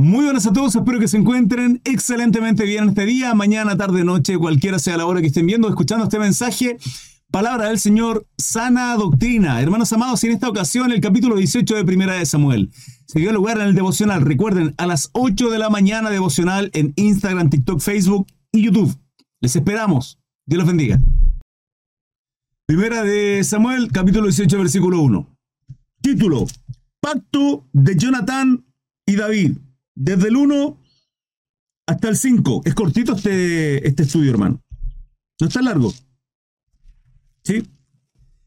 Muy buenas a todos, espero que se encuentren excelentemente bien este día, mañana, tarde, noche, cualquiera sea la hora que estén viendo, escuchando este mensaje. Palabra del Señor, sana doctrina. Hermanos amados, en esta ocasión el capítulo 18 de Primera de Samuel se dio lugar en el devocional. Recuerden, a las 8 de la mañana devocional en Instagram, TikTok, Facebook y YouTube. Les esperamos. Dios los bendiga. Primera de Samuel, capítulo 18, versículo 1. Título, Pacto de Jonathan y David desde el 1 hasta el 5. Es cortito este, este estudio, hermano. No está largo. ¿Sí?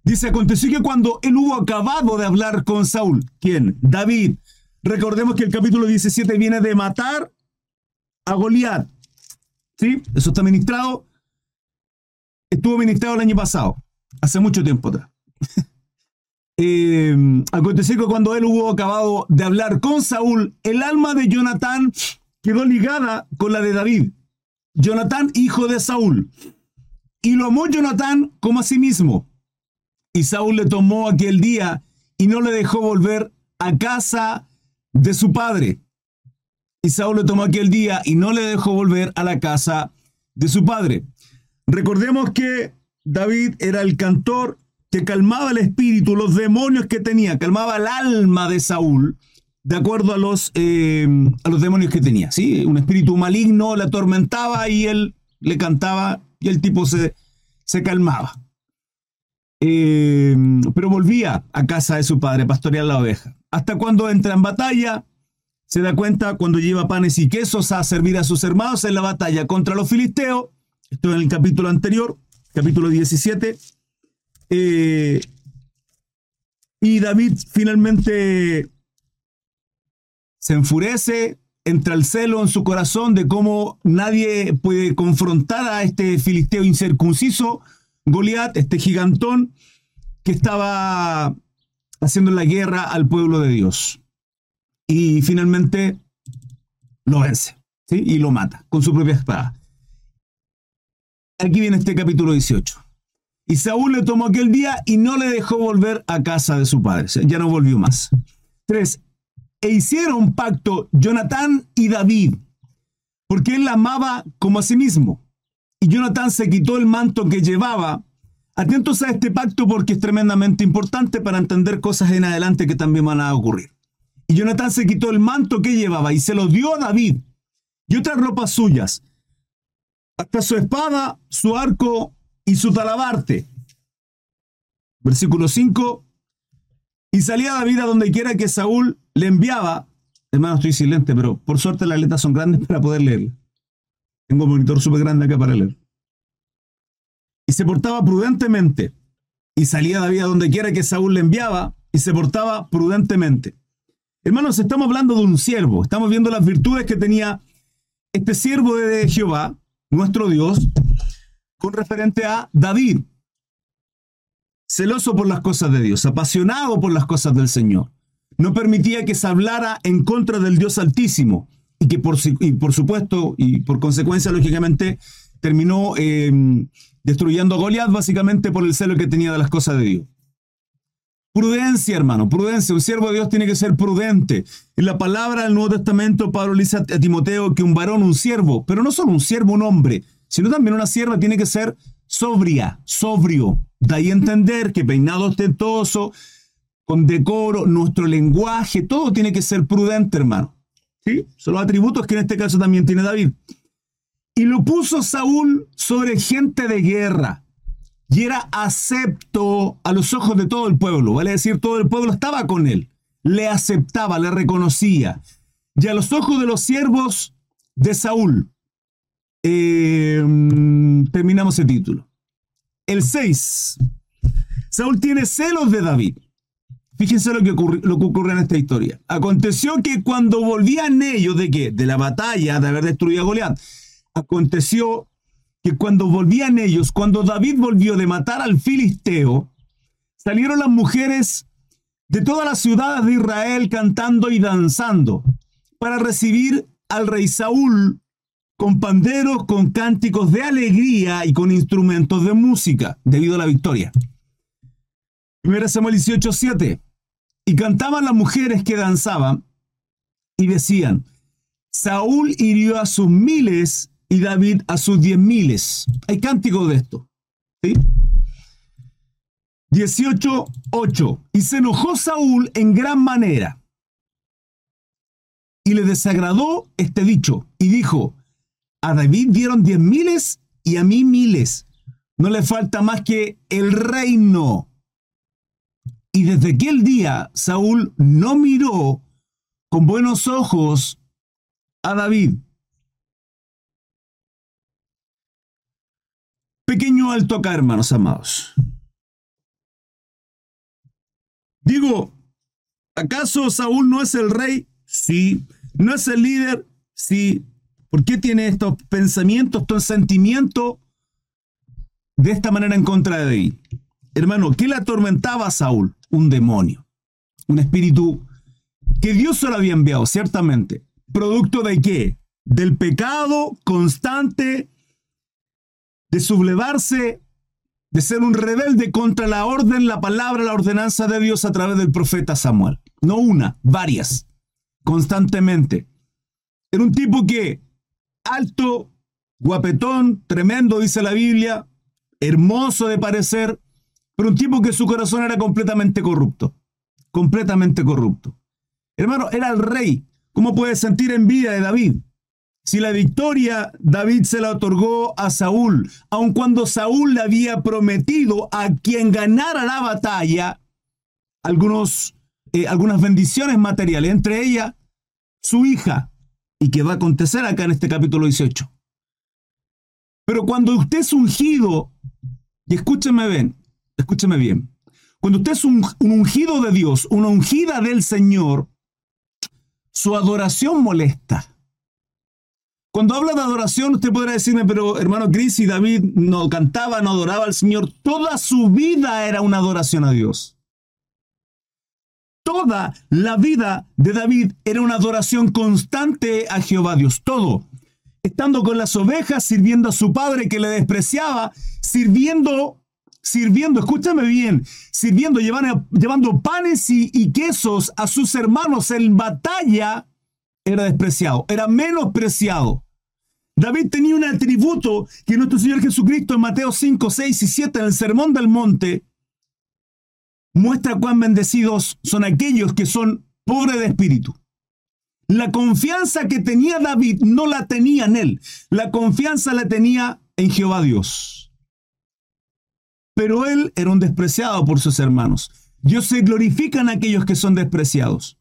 Dice, aconteció que cuando él hubo acabado de hablar con Saúl, ¿quién? David. Recordemos que el capítulo 17 viene de matar a Goliat. ¿Sí? Eso está ministrado. Estuvo ministrado el año pasado, hace mucho tiempo atrás. Eh, que cuando él hubo acabado de hablar con Saúl, el alma de Jonatán quedó ligada con la de David. Jonatán, hijo de Saúl. Y lo amó Jonatán como a sí mismo. Y Saúl le tomó aquel día y no le dejó volver a casa de su padre. Y Saúl le tomó aquel día y no le dejó volver a la casa de su padre. Recordemos que David era el cantor que calmaba el espíritu, los demonios que tenía, calmaba el alma de Saúl, de acuerdo a los, eh, a los demonios que tenía. ¿sí? Un espíritu maligno le atormentaba y él le cantaba y el tipo se, se calmaba. Eh, pero volvía a casa de su padre, pastorear la oveja. Hasta cuando entra en batalla, se da cuenta cuando lleva panes y quesos a servir a sus hermanos en la batalla contra los filisteos. Esto en el capítulo anterior, capítulo 17. Eh, y David finalmente se enfurece, entra el celo en su corazón de cómo nadie puede confrontar a este filisteo incircunciso, Goliat, este gigantón que estaba haciendo la guerra al pueblo de Dios. Y finalmente lo vence y lo mata con su propia espada. Aquí viene este capítulo 18. Y Saúl le tomó aquel día y no le dejó volver a casa de su padre. Ya no volvió más. 3. E hicieron pacto Jonatán y David, porque él la amaba como a sí mismo. Y Jonatán se quitó el manto que llevaba. Atentos a este pacto porque es tremendamente importante para entender cosas en adelante que también van a ocurrir. Y Jonatán se quitó el manto que llevaba y se lo dio a David y otras ropas suyas, hasta su espada, su arco y su talabarte. Versículo 5. Y salía David a donde quiera que Saúl le enviaba. Hermano, estoy silente, pero por suerte las letras son grandes para poder leer. Tengo un monitor súper grande acá para leer. Y se portaba prudentemente. Y salía David a donde quiera que Saúl le enviaba y se portaba prudentemente. Hermanos, estamos hablando de un siervo. Estamos viendo las virtudes que tenía este siervo de Jehová, nuestro Dios, con referente a David. Celoso por las cosas de Dios, apasionado por las cosas del Señor. No permitía que se hablara en contra del Dios Altísimo y que por, supuesto y por consecuencia, lógicamente, terminó eh, destruyendo a Goliat básicamente por el celo que tenía de las cosas de Dios. Prudencia, hermano, prudencia. Un siervo de Dios tiene que ser prudente. En la palabra del Nuevo Testamento, Pablo le dice a Timoteo que un varón, un siervo, pero no solo un siervo, un hombre, sino también una sierva tiene que ser sobria, sobrio. Da ahí entender que peinado ostentoso, con decoro, nuestro lenguaje, todo tiene que ser prudente, hermano. ¿Sí? Son los atributos que en este caso también tiene David. Y lo puso Saúl sobre gente de guerra. Y era acepto a los ojos de todo el pueblo. Vale decir, todo el pueblo estaba con él. Le aceptaba, le reconocía. Y a los ojos de los siervos de Saúl. Eh, terminamos el título. El 6. Saúl tiene celos de David. Fíjense lo que, ocurre, lo que ocurre en esta historia. Aconteció que cuando volvían ellos de qué? De la batalla de haber destruido a Goliat. Aconteció que cuando volvían ellos, cuando David volvió de matar al filisteo, salieron las mujeres de todas las ciudades de Israel cantando y danzando para recibir al rey Saúl con panderos, con cánticos de alegría y con instrumentos de música, debido a la victoria. 1 Samuel 18:7. Y cantaban las mujeres que danzaban y decían, Saúl hirió a sus miles y David a sus diez miles. Hay cántico de esto. ¿sí? 18.8. Y se enojó Saúl en gran manera. Y le desagradó este dicho. Y dijo, a David dieron diez miles y a mí miles. No le falta más que el reino. Y desde aquel día Saúl no miró con buenos ojos a David. Pequeño alto acá, hermanos amados. Digo, ¿acaso Saúl no es el rey? Sí. ¿No es el líder? Sí. ¿Por qué tiene estos pensamientos, estos sentimientos de esta manera en contra de David? Hermano, ¿qué le atormentaba a Saúl? Un demonio. Un espíritu que Dios se lo había enviado, ciertamente. ¿Producto de qué? Del pecado constante, de sublevarse, de ser un rebelde contra la orden, la palabra, la ordenanza de Dios a través del profeta Samuel. No una, varias, constantemente. Era un tipo que, alto, guapetón, tremendo, dice la Biblia, hermoso de parecer, pero un tipo que su corazón era completamente corrupto. Completamente corrupto. Hermano, era el rey. ¿Cómo puede sentir envidia de David? Si la victoria David se la otorgó a Saúl, aun cuando Saúl le había prometido a quien ganara la batalla algunos, eh, algunas bendiciones materiales, entre ellas su hija, y que va a acontecer acá en este capítulo 18. Pero cuando usted es ungido, y escúcheme bien, escúcheme bien, cuando usted es un ungido de Dios, una ungida del Señor, su adoración molesta. Cuando habla de adoración, usted podrá decirme, pero hermano Cris y David no cantaba, no adoraba al Señor. Toda su vida era una adoración a Dios. Toda la vida de David era una adoración constante a Jehová Dios. Todo. Estando con las ovejas, sirviendo a su padre que le despreciaba, sirviendo, sirviendo, escúchame bien, sirviendo, llevando, llevando panes y, y quesos a sus hermanos en batalla era despreciado, era menospreciado. David tenía un atributo que nuestro Señor Jesucristo en Mateo 5, 6 y 7 en el Sermón del Monte muestra cuán bendecidos son aquellos que son pobres de espíritu. La confianza que tenía David no la tenía en él, la confianza la tenía en Jehová Dios. Pero él era un despreciado por sus hermanos. Dios se glorifica en aquellos que son despreciados.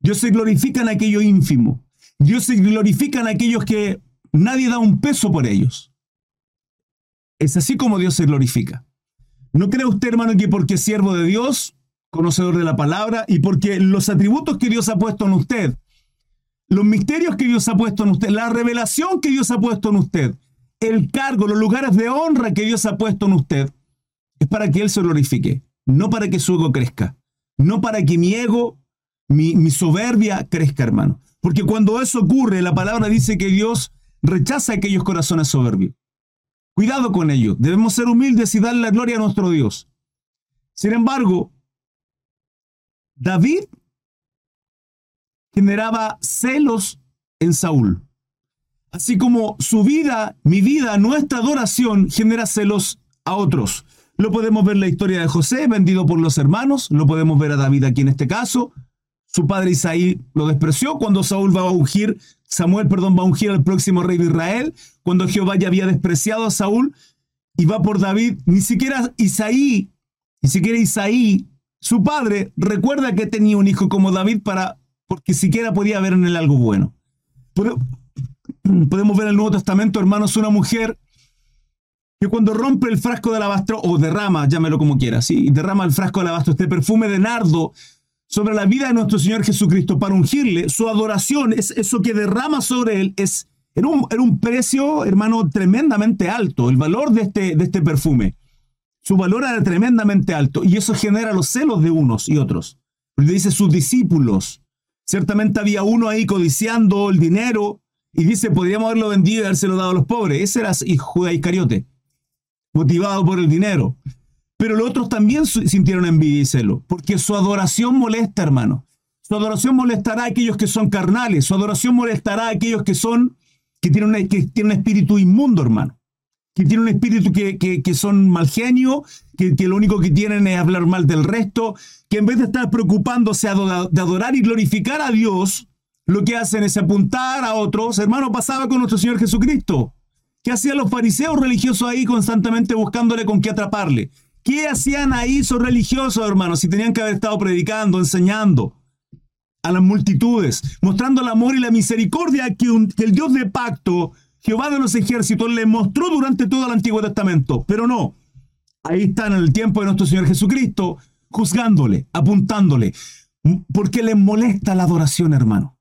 Dios se glorifica en aquello ínfimo. Dios se glorifica en aquellos que nadie da un peso por ellos. Es así como Dios se glorifica. ¿No cree usted, hermano, que porque es siervo de Dios, conocedor de la palabra, y porque los atributos que Dios ha puesto en usted, los misterios que Dios ha puesto en usted, la revelación que Dios ha puesto en usted, el cargo, los lugares de honra que Dios ha puesto en usted, es para que Él se glorifique, no para que su ego crezca, no para que mi ego mi, soberbia crezca, hermano. Porque cuando eso ocurre, la palabra dice que Dios rechaza aquellos corazones soberbios. Cuidado con ello. Debemos ser humildes y darle la gloria a nuestro Dios. Sin embargo, David generaba celos en Saúl. Así como su vida, mi vida, nuestra adoración genera celos a otros. Lo podemos ver en la historia de José, vendido por los hermanos, lo podemos ver a David aquí en este caso, su padre Isaí lo despreció cuando Saúl va a ungir, Samuel, perdón, va a ungir al próximo rey de Israel, cuando Jehová ya había despreciado a Saúl y va por David, ni siquiera Isaí, ni siquiera Isaí, su padre, recuerda que tenía un hijo como David para, porque siquiera podía ver en él algo bueno. Podemos ver en el Nuevo Testamento, hermanos, una mujer que cuando rompe el frasco de alabastro, o derrama, llámelo como quiera, ¿sí? derrama el frasco de alabastro, este perfume de nardo sobre la vida de nuestro Señor Jesucristo para ungirle, su adoración, es eso que derrama sobre él, es, era, un, precio, hermano, tremendamente alto, el valor de este, de este perfume. Su valor era tremendamente alto y eso genera los celos de unos y otros. Dice sus discípulos. Ciertamente había uno ahí codiciando el dinero y dice, podríamos haberlo vendido y habérselo dado a los pobres. Ese era Judas Iscariote, motivado por el dinero. Pero los otros también sintieron envidia y celo, porque su adoración molesta, hermano. Su adoración molestará a aquellos que son carnales. Su adoración molestará a aquellos que son, que tienen, que tienen un espíritu inmundo, hermano. Que tienen un espíritu que, que, son mal genio, que, que, lo único que tienen es hablar mal del resto, que en vez de estar preocupándose de adorar y glorificar a Dios, lo que hacen es apuntar a otros. Hermano, pasaba con nuestro Señor Jesucristo. ¿Qué hacían los fariseos religiosos ahí constantemente buscándole con qué atraparle? ¿Qué hacían ahí esos religiosos, hermanos, si tenían que haber estado predicando, enseñando? a las multitudes, mostrando el amor y la misericordia que, el Dios de pacto, Jehová de los ejércitos, le mostró durante todo el Antiguo Testamento. Pero no, ahí están en el tiempo de nuestro Señor Jesucristo, juzgándole, apuntándole, porque le molesta la adoración, hermano.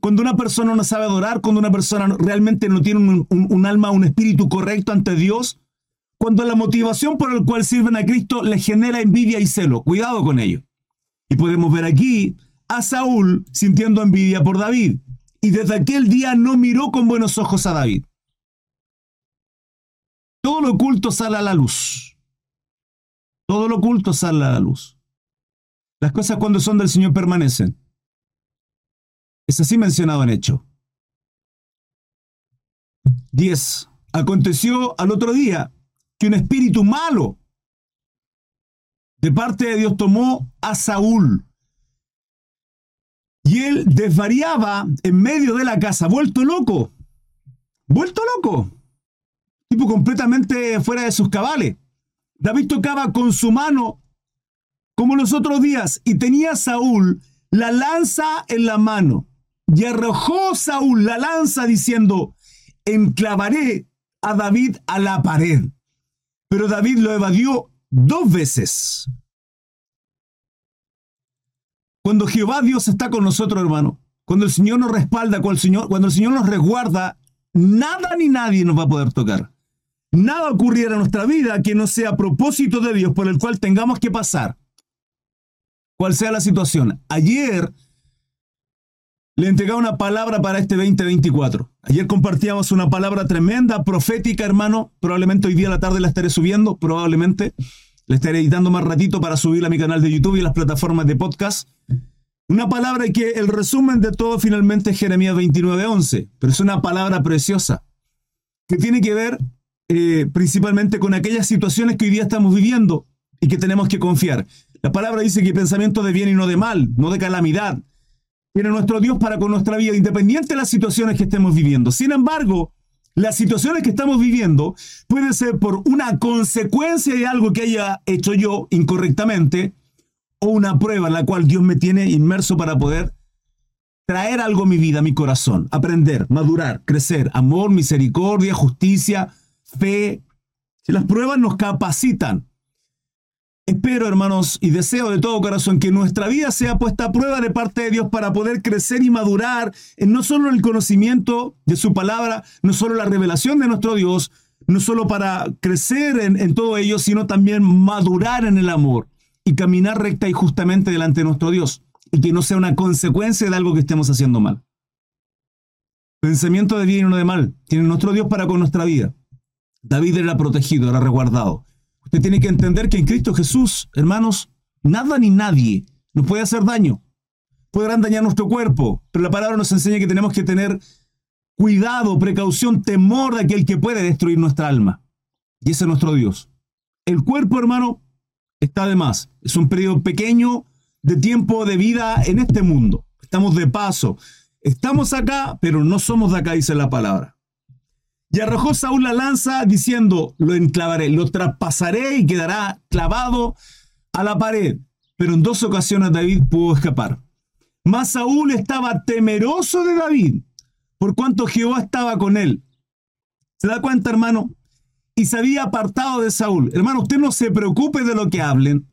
Cuando una persona no sabe adorar, cuando una persona realmente no tiene un, un alma, un espíritu correcto ante Dios, cuando la motivación por la cual sirven a Cristo le genera envidia y celo. Cuidado con ello. Y podemos ver aquí a Saúl sintiendo envidia por David, y desde aquel día no miró con buenos ojos a David. Todo lo oculto sale a la luz. Todo lo oculto sale a la luz. Las cosas cuando son del Señor permanecen. Es así mencionado en hecho. 10. Aconteció al otro día que un espíritu malo de parte de Dios tomó a Saúl y él desvariaba en medio de la casa, vuelto loco. Vuelto loco. Tipo completamente fuera de sus cabales. David tocaba con su mano como los otros días y tenía Saúl la lanza en la mano. Y arrojó Saúl la lanza diciendo, enclavaré a David a la pared. Pero David lo evadió dos veces. Cuando Jehová Dios está con nosotros, hermano, cuando el Señor nos respalda, cuando el Señor, cuando el Señor nos resguarda, nada ni nadie nos va a poder tocar. Nada ocurriera en nuestra vida que no sea propósito de Dios por el cual tengamos que pasar. Cual sea la situación. Ayer le entregaba una palabra para este 2024. Ayer compartíamos una palabra tremenda, profética, hermano. Probablemente hoy día a la tarde la estaré subiendo, probablemente. La estaré editando más ratito para subirla a mi canal de YouTube y las plataformas de podcast. Una palabra que el resumen de todo finalmente es Jeremías 29:11, pero es una palabra preciosa que tiene que ver eh, principalmente con aquellas situaciones que hoy día estamos viviendo y que tenemos que confiar. La palabra dice que pensamiento de bien y no de mal, no de calamidad. Tiene nuestro Dios para con nuestra vida, independiente de las situaciones que estemos viviendo. Sin embargo, las situaciones que estamos viviendo pueden ser por una consecuencia de algo que haya hecho yo incorrectamente o una prueba en la cual Dios me tiene inmerso para poder traer algo a mi vida, a mi corazón, aprender, madurar, crecer, amor, misericordia, justicia, fe. Las pruebas nos capacitan Espero, hermanos, y deseo de todo corazón que nuestra vida sea puesta a prueba de parte de Dios para poder crecer y madurar en no solo el conocimiento de su palabra, no solo la revelación de nuestro Dios, no solo para crecer en, en todo ello, sino también madurar en el amor y caminar recta y justamente delante de nuestro Dios y que no sea una consecuencia de algo que estemos haciendo mal. Pensamiento de bien y no de mal. Tiene nuestro Dios para con nuestra vida. David era protegido, era resguardado. Tiene que entender que en Cristo Jesús, hermanos, nada ni nadie nos puede hacer daño. Podrán dañar nuestro cuerpo, pero la palabra nos enseña que tenemos que tener cuidado, precaución, temor de aquel que puede destruir nuestra alma. Y ese es nuestro Dios. El cuerpo, hermano, está de más. Es un periodo pequeño de tiempo de vida en este mundo. Estamos de paso. Estamos acá, pero no somos de acá, dice la palabra. Y arrojó Saúl la lanza diciendo, lo enclavaré, lo traspasaré y quedará clavado a la pared. Pero en dos ocasiones David pudo escapar. Mas Saúl estaba temeroso de David, por cuanto Jehová estaba con él. ¿Se da cuenta, hermano? Y se había apartado de Saúl. Hermano, usted no se preocupe de lo que hablen,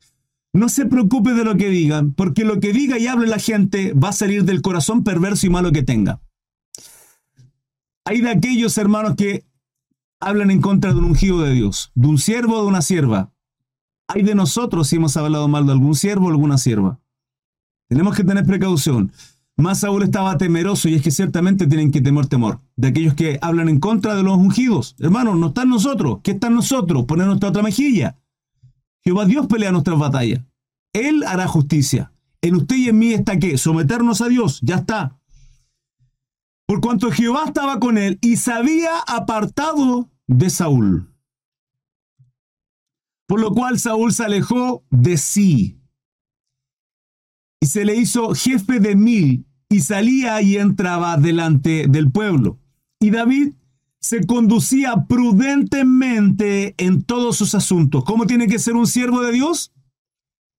no se preocupe de lo que digan, porque lo que diga y hable la gente va a salir del corazón perverso y malo que tenga. Hay de aquellos hermanos que hablan en contra de un ungido de Dios, de un siervo o de una sierva. Hay de nosotros si hemos hablado mal de algún siervo o alguna sierva. Tenemos que tener precaución. Más Saúl estaba temeroso y es que ciertamente tienen que temer temor de aquellos que hablan en contra de los ungidos. Hermanos, no están nosotros. ¿Qué están nosotros? Poner nuestra otra mejilla. Jehová Dios pelea nuestras batallas. Él hará justicia. En usted y en mí está que someternos a Dios, ya está. Por cuanto Jehová estaba con él y se había apartado de Saúl. Por lo cual Saúl se alejó de sí y se le hizo jefe de mil y salía y entraba delante del pueblo. Y David se conducía prudentemente en todos sus asuntos. ¿Cómo tiene que ser un siervo de Dios?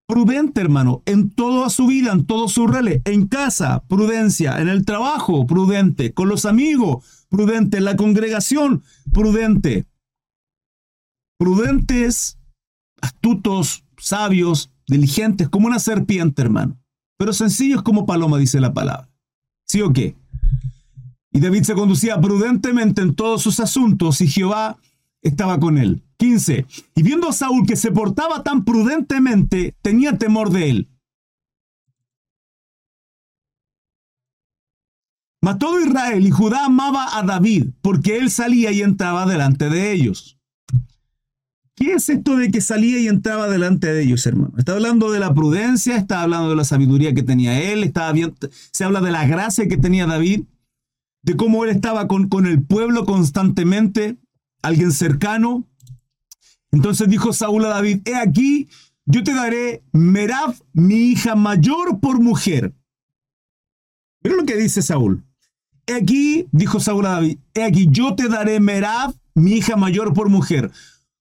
Prudente, hermano, en toda su vida, en todo su rele, en casa, prudencia, en el trabajo, prudente, con los amigos, prudente, en la congregación, prudente. Prudentes, astutos, sabios, diligentes, como una serpiente, hermano. Pero sencillos como paloma, dice la palabra. ¿Sí o qué? Y David se conducía prudentemente en todos sus asuntos y Jehová estaba con él. 15. Y viendo a Saúl que se portaba tan prudentemente, tenía temor de él. Mas todo Israel y Judá amaba a David, porque él salía y entraba delante de ellos. ¿Qué es esto de que salía y entraba delante de ellos, hermano? Está hablando de la prudencia, está hablando de la sabiduría que tenía él, está se habla de la gracia que tenía David, de cómo él estaba con, con el pueblo constantemente, alguien cercano. Entonces dijo Saúl a David, he aquí, yo te daré Merab, mi hija mayor, por mujer. Mira lo que dice Saúl. He aquí, dijo Saúl a David, he aquí, yo te daré Merab, mi hija mayor, por mujer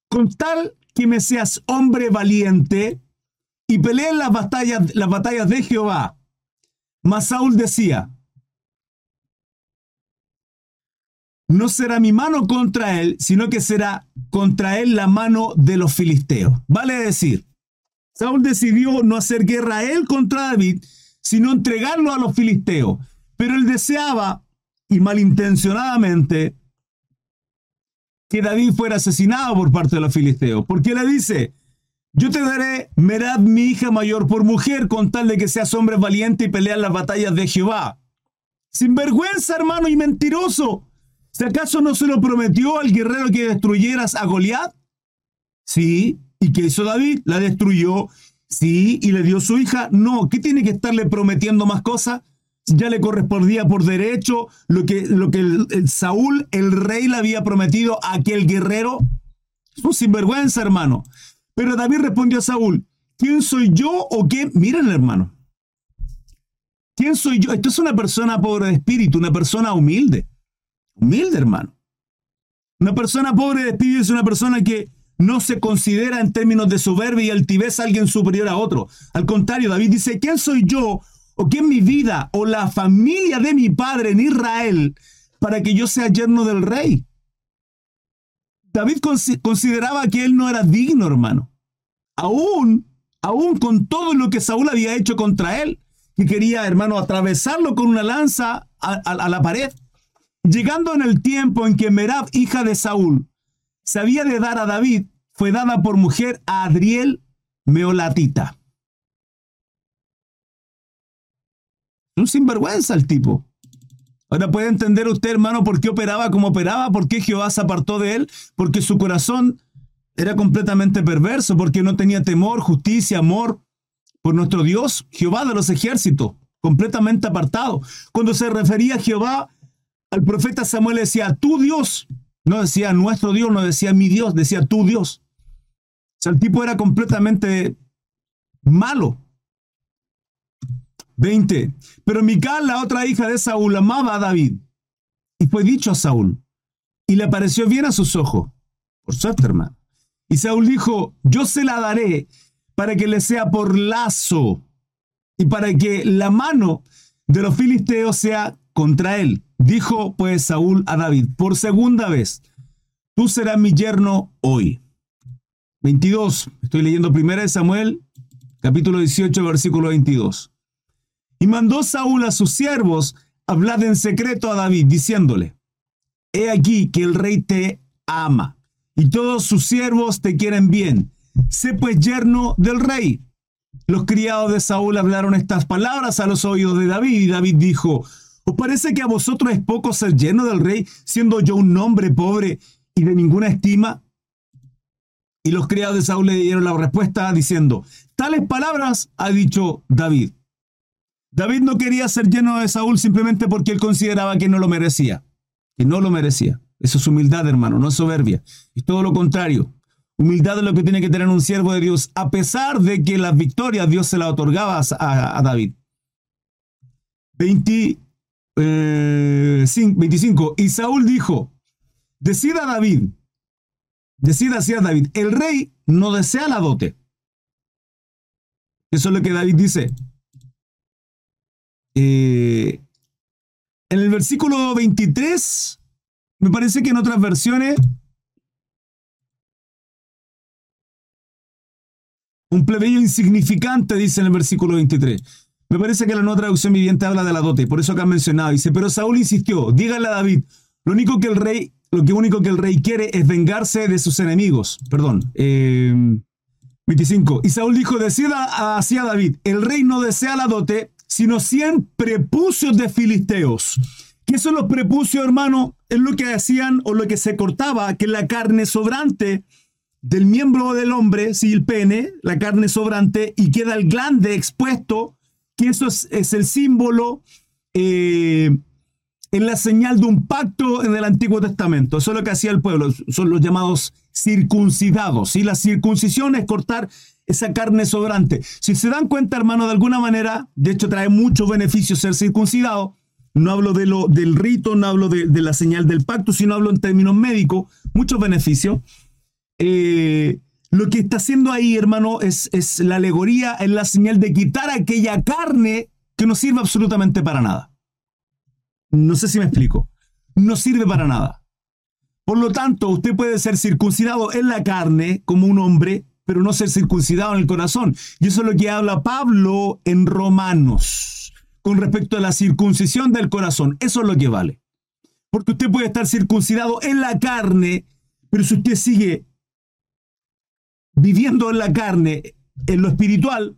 con tal que me seas hombre valiente y pelee las batallas, las batallas de Jehová. Mas Saúl decía, no será mi mano contra él, sino que será contra él la mano de los filisteos. Vale decir, Saúl decidió no hacer guerra él contra David, sino entregarlo a los filisteos. Pero él deseaba, y malintencionadamente, que David fuera asesinado por parte de los filisteos. Porque le dice, yo te daré Merad, mi hija mayor, por mujer, con tal de que seas hombre valiente y pelear las batallas de Jehová. Sin vergüenza, hermano, y mentiroso. ¿Si acaso no se lo prometió al guerrero que destruyeras a Goliat? Sí. ¿Y qué hizo David? La destruyó. Sí. ¿Y le dio su hija? No. ¿Qué tiene que estarle prometiendo más cosas? ya le correspondía por derecho lo que, lo que Saúl, el rey, le había prometido a aquel guerrero. Es un sinvergüenza, hermano. Pero David respondió a Saúl, ¿quién soy yo o qué? Miren, hermano. ¿Quién soy yo? Esto es una persona pobre de espíritu, una persona humilde. Humilde, hermano. Una persona pobre de espíritu es una persona que no se considera en términos de soberbia y altivez alguien superior a otro. Al contrario, David dice, ¿quién soy yo o que mi vida o la familia de mi padre en Israel para que yo sea yerno del rey. David consideraba que él no era digno, hermano. Aún, aún con todo lo que Saúl había hecho contra él, que quería, hermano, atravesarlo con una lanza a la pared. Llegando en el tiempo en que Merab, hija de Saúl, se había de dar a David, fue dada por mujer a Adriel Meolatita. Un sinvergüenza el tipo. Ahora puede entender usted, hermano, por qué operaba como operaba, por qué Jehová se apartó de él, porque su corazón era completamente perverso, porque no tenía temor, justicia, amor por nuestro Dios, Jehová de los ejércitos, completamente apartado. Cuando se refería a Jehová, al profeta Samuel decía, tu Dios, no decía nuestro Dios, no decía mi Dios, decía tu Dios. O sea, el tipo era completamente malo, 20. Pero Mical, la otra hija de Saúl, amaba a David. Y fue dicho a Saúl. Y le pareció bien a sus ojos. Por suerte, hermano. Y Saúl dijo, yo se la daré para que le sea por lazo y para que la mano de los filisteos sea contra él. Dijo pues Saúl a David, por segunda vez, tú serás mi yerno hoy. 22. Estoy leyendo 1 Samuel, capítulo 18, versículo 22. Y mandó Saúl a sus siervos hablar en secreto a David, diciéndole, He aquí que el rey te ama, y todos sus siervos te quieren bien. Sé pues yerno del rey. Los criados de Saúl hablaron estas palabras a los oídos de David, y David dijo, ¿Os parece que a vosotros es poco ser yerno del rey, siendo yo un hombre pobre y de ninguna estima? Y los criados de Saúl le dieron la respuesta diciendo, tales palabras ha dicho David. David no quería ser lleno de Saúl simplemente porque él consideraba que no lo merecía, que no lo merecía. Eso es humildad, hermano, no es soberbia. Es todo lo contrario. Humildad es lo que tiene que tener un siervo de Dios, a pesar de que las victorias Dios se las otorgaba a, David. 25. Eh, y Saúl dijo, decida David, decida hacia David, el rey no desea la dote. Eso es lo que David dice. Eh, en el versículo 23, me parece que en otras versiones, un plebeyo insignificante, dice en el versículo 23. Me parece que la nueva traducción viviente habla de la dote, por eso acá han mencionado. Dice, pero Saúl insistió, dígale a David, lo único que el rey, lo que único que el rey quiere es vengarse de sus enemigos. Perdón. 25. Eh, y Saúl dijo, decida hacia David, el rey no desea la dote, sino cien prepucios de filisteos. ¿Qué son los prepucios, hermano? Es lo que hacían o lo que se cortaba, que la carne sobrante del miembro del hombre, si el pene, la carne sobrante, y queda el glande expuesto, que eso es, el símbolo, eh, en la señal de un pacto en el Antiguo Testamento. Eso es lo que hacía el pueblo, son los llamados circuncidados. Y la circuncisión es cortar esa carne sobrante. Si se dan cuenta, hermano, de alguna manera, de hecho trae muchos beneficios ser circuncidado. No hablo de lo, del rito, no hablo de, la señal del pacto, sino hablo en términos médicos, muchos beneficios. Eh, lo que está haciendo ahí, hermano, es, es la alegoría, es la señal de quitar aquella carne que no sirve absolutamente para nada. No sé si me explico. No sirve para nada. Por lo tanto, usted puede ser circuncidado en la carne como un hombre, pero no ser circuncidado en el corazón. Y eso es lo que habla Pablo en Romanos con respecto a la circuncisión del corazón. Eso es lo que vale. Porque usted puede estar circuncidado en la carne, pero si usted sigue viviendo en la carne, en lo espiritual,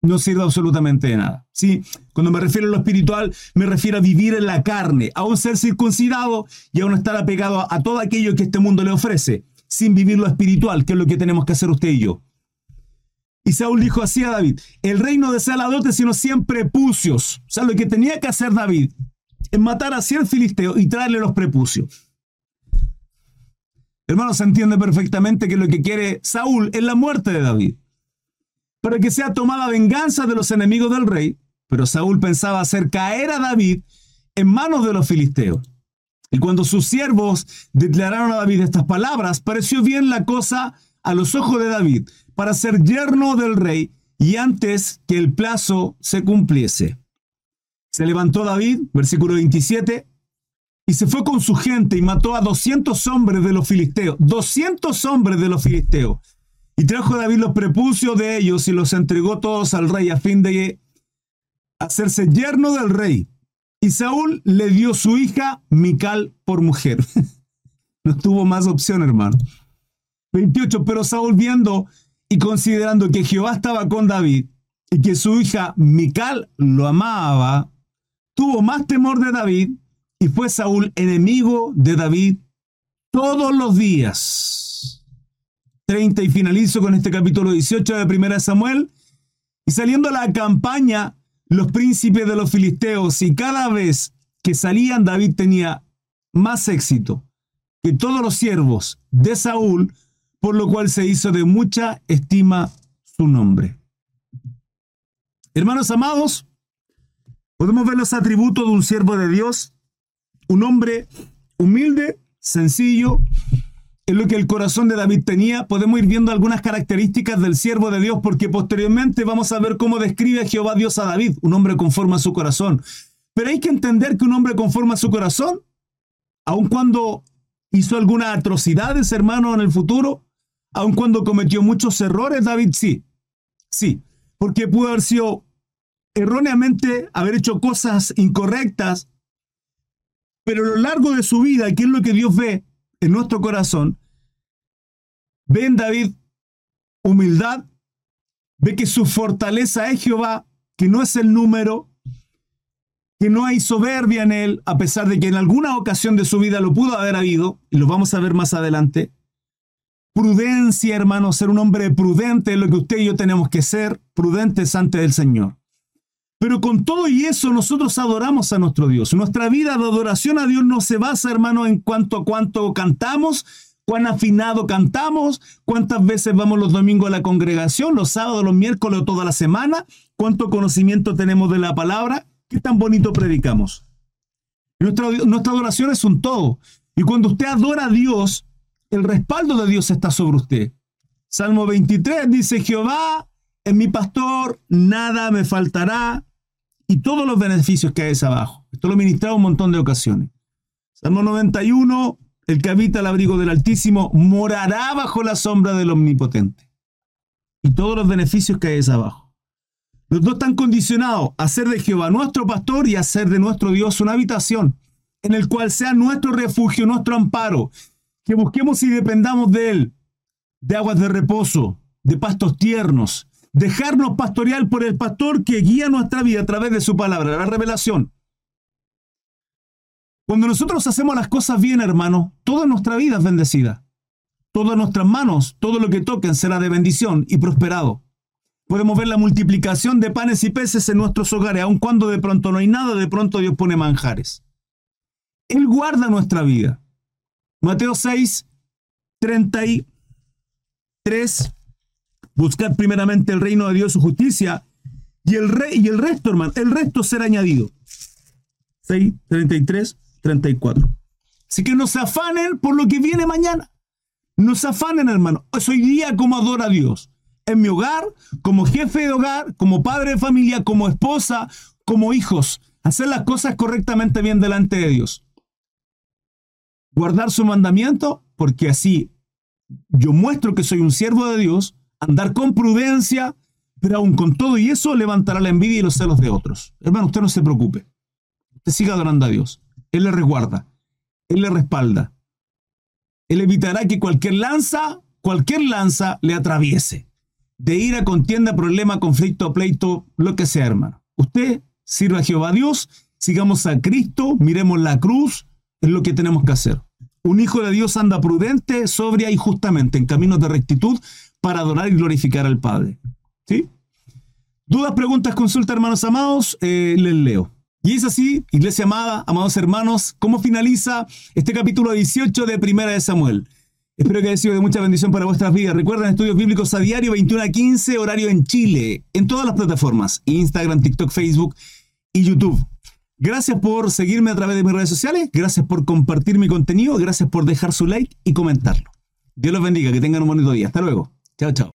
no sirve absolutamente de nada. ¿sí? Cuando me refiero a lo espiritual, me refiero a vivir en la carne, a un ser circuncidado y a un estar apegado a, todo aquello que este mundo le ofrece sin vivir lo espiritual, que es lo que tenemos que hacer usted y yo. Y Saúl dijo así a David, el rey no desea la dote, sino siempre prepucios. O sea, lo que tenía que hacer David es matar a 100 filisteos y traerle los prepucios. Hermano, se entiende perfectamente que lo que quiere Saúl es la muerte de David. Para que sea tomada venganza de los enemigos del rey, pero Saúl pensaba hacer caer a David en manos de los filisteos. Y cuando sus siervos declararon a David estas palabras, pareció bien la cosa a los ojos de David para ser yerno del rey y antes que el plazo se cumpliese. Se levantó David, versículo 27, y se fue con su gente y mató a 200 hombres de los filisteos, 200 hombres de los filisteos. Y trajo David los prepucios de ellos y los entregó todos al rey a fin de hacerse yerno del rey. Y Saúl le dio su hija Mical por mujer. no tuvo más opción, hermano. 28. Pero Saúl viendo y considerando que Jehová estaba con David y que su hija Mical lo amaba, tuvo más temor de David y fue Saúl enemigo de David todos los días. 30 y finalizo con este capítulo 18 de 1 Samuel. Y saliendo a la campaña, los príncipes de los filisteos y cada vez que salían David tenía más éxito que todos los siervos de Saúl, por lo cual se hizo de mucha estima su nombre. Hermanos amados, podemos ver los atributos de un siervo de Dios, un hombre humilde, sencillo, es lo que el corazón de David tenía. Podemos ir viendo algunas características del siervo de Dios porque posteriormente vamos a ver cómo describe Jehová Dios a David, un hombre conforme a su corazón. Pero hay que entender que un hombre conforme a su corazón, aun cuando hizo algunas atrocidades, hermano, en el futuro, aun cuando cometió muchos errores, David sí, sí, porque pudo haber sido erróneamente, haber hecho cosas incorrectas, pero a lo largo de su vida, ¿qué es lo que Dios ve? en nuestro corazón, ve en David humildad, ve que su fortaleza es Jehová, que no es el número, que no hay soberbia en él, a pesar de que en alguna ocasión de su vida lo pudo haber habido, y lo vamos a ver más adelante. Prudencia, hermano, ser un hombre prudente es lo que usted y yo tenemos que ser, prudentes ante el Señor. Pero con todo y eso nosotros adoramos a nuestro Dios. Nuestra vida de adoración a Dios no se basa, hermano, en cuanto a cuánto cantamos, cuán afinado cantamos, cuántas veces vamos los domingos a la congregación, los sábados, los miércoles o toda la semana, cuánto conocimiento tenemos de la palabra, qué tan bonito predicamos. Nuestra, nuestra adoración es un todo. Y cuando usted adora a Dios, el respaldo de Dios está sobre usted. Salmo 23 dice, Jehová es mi pastor, nada me faltará. Y todos los beneficios que hay abajo. Esto lo he ministrado un montón de ocasiones. Salmo 91, el que habita el abrigo del Altísimo morará bajo la sombra del Omnipotente. Y todos los beneficios que hay abajo. Los dos están condicionados a ser de Jehová nuestro pastor y a ser de nuestro Dios una habitación en el cual sea nuestro refugio, nuestro amparo, que busquemos y dependamos de Él, de aguas de reposo, de pastos tiernos, dejarnos pastorear por el pastor que guía nuestra vida a través de su palabra, la revelación. Cuando nosotros hacemos las cosas bien, hermano, toda nuestra vida es bendecida. Todas nuestras manos, todo lo que toquen será de bendición y prosperado. Podemos ver la multiplicación de panes y peces en nuestros hogares, aun cuando de pronto no hay nada, de pronto Dios pone manjares. Él guarda nuestra vida. Mateo 6, 33. Buscad primeramente el reino de Dios, su justicia, y el, rey, y el resto, hermano, el resto será añadido. 6, 33, 34. Así que no se afanen por lo que viene mañana. No se afanen, hermano. Hoy día como adora a Dios. En mi hogar, como jefe de hogar, como padre de familia, como esposa, como hijos. Hacer las cosas correctamente bien delante de Dios guardar su mandamiento, porque así yo muestro que soy un siervo de Dios, andar con prudencia, pero aún con todo y eso levantará la envidia y los celos de otros. Hermano, usted no se preocupe. Usted siga adorando a Dios. Él le resguarda. Él le respalda. Él evitará que cualquier lanza, cualquier lanza le atraviese. De ira, contienda, problema, conflicto, pleito, lo que sea, hermano. Usted sirva a Jehová Dios, sigamos a Cristo, miremos la cruz, es lo que tenemos que hacer. Un hijo de Dios anda prudente, sobria y justamente en caminos de rectitud para adorar y glorificar al Padre. ¿Sí? Dudas, preguntas, consulta, hermanos amados, eh, les leo. Y es así, iglesia amada, amados hermanos, cómo finaliza este capítulo 18 de Primera de Samuel. Espero que haya sido de mucha bendición para vuestras vidas. Recuerden estudios bíblicos a diario 21 a 15, horario en Chile, en todas las plataformas, Instagram, TikTok, Facebook y YouTube. Gracias por seguirme a través de mis redes sociales, gracias por compartir mi contenido, gracias por dejar su like y comentarlo. Dios los bendiga, que tengan un bonito día. Hasta luego. Chao, chao.